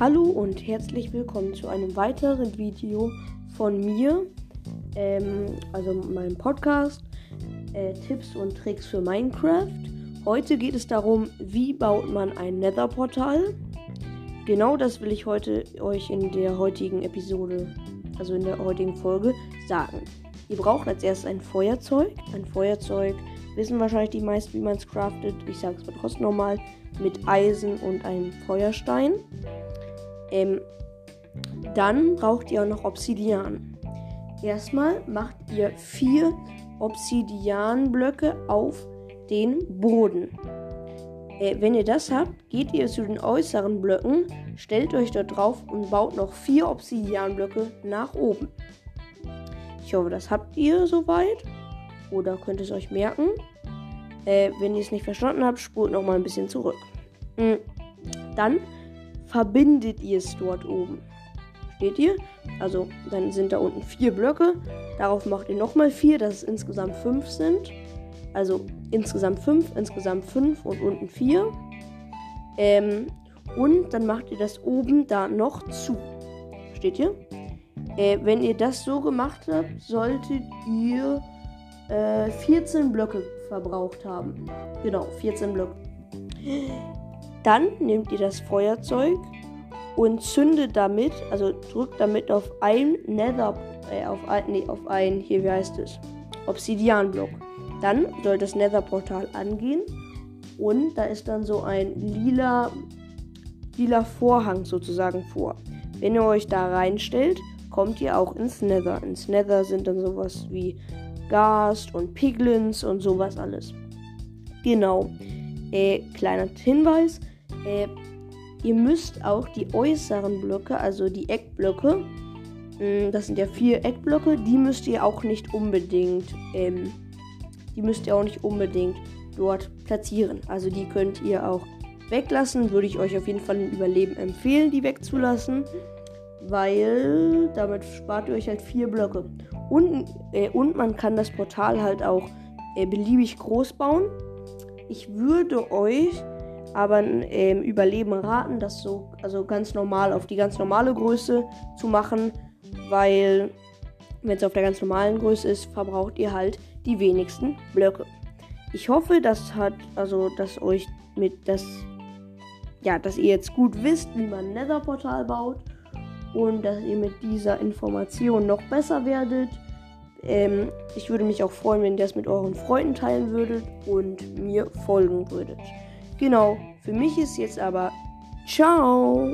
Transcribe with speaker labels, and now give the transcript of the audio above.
Speaker 1: Hallo und herzlich willkommen zu einem weiteren Video von mir, ähm, also meinem Podcast äh, Tipps und Tricks für Minecraft. Heute geht es darum, wie baut man ein Nether-Portal. Genau das will ich heute euch in der heutigen Episode, also in der heutigen Folge, sagen. Ihr braucht als erstes ein Feuerzeug. Ein Feuerzeug wissen wahrscheinlich die meisten, wie man es craftet. Ich sage es aber trotzdem nochmal. Mit Eisen und einem Feuerstein. Ähm, dann braucht ihr auch noch Obsidian. Erstmal macht ihr vier Obsidianblöcke auf den Boden. Äh, wenn ihr das habt, geht ihr zu den äußeren Blöcken, stellt euch dort drauf und baut noch vier Obsidianblöcke nach oben. Ich hoffe, das habt ihr soweit. Oder könnt es euch merken. Äh, wenn ihr es nicht verstanden habt, spult noch mal ein bisschen zurück. Mhm. Dann verbindet ihr es dort oben. Steht ihr? Also dann sind da unten vier Blöcke. Darauf macht ihr nochmal vier, dass es insgesamt fünf sind. Also insgesamt fünf, insgesamt fünf und unten vier. Ähm, und dann macht ihr das oben da noch zu. Steht ihr? Äh, wenn ihr das so gemacht habt, solltet ihr äh, 14 Blöcke verbraucht haben. Genau, 14 Blöcke. Dann nehmt ihr das Feuerzeug und zündet damit, also drückt damit auf ein Nether, äh, auf ein, nee, auf ein, hier, wie heißt es? Obsidianblock. Dann soll das Nether-Portal angehen und da ist dann so ein lila, lila Vorhang sozusagen vor. Wenn ihr euch da reinstellt, kommt ihr auch ins Nether. Ins Nether sind dann sowas wie Gast und Piglins und sowas alles. Genau. Äh, kleiner Hinweis. Äh, ihr müsst auch die äußeren Blöcke, also die Eckblöcke, mh, mm, das sind ja vier Eckblöcke, die müsst ihr auch nicht unbedingt, ähm, die müsst ihr auch nicht unbedingt dort platzieren. Also die könnt ihr auch weglassen. Würde ich euch auf jeden Fall im Überleben empfehlen, die wegzulassen. Weil damit spart ihr euch halt vier Blöcke. Und, äh, und man kann das Portal halt auch äh, beliebig groß bauen. Ich würde euch aber ähm, Überleben raten, das so also ganz normal auf die ganz normale Größe zu machen, weil wenn es auf der ganz normalen Größe ist, verbraucht ihr halt die wenigsten Blöcke. Ich hoffe, das hat also, dass euch mit das ja, dass ihr jetzt gut wisst, wie man ein Nether-Portal baut und dass ihr mit dieser Information noch besser werdet. Ähm, ich würde mich auch freuen, wenn ihr das mit euren Freunden teilen würdet und mir folgen würdet. Genau, für mich ist jetzt aber ciao.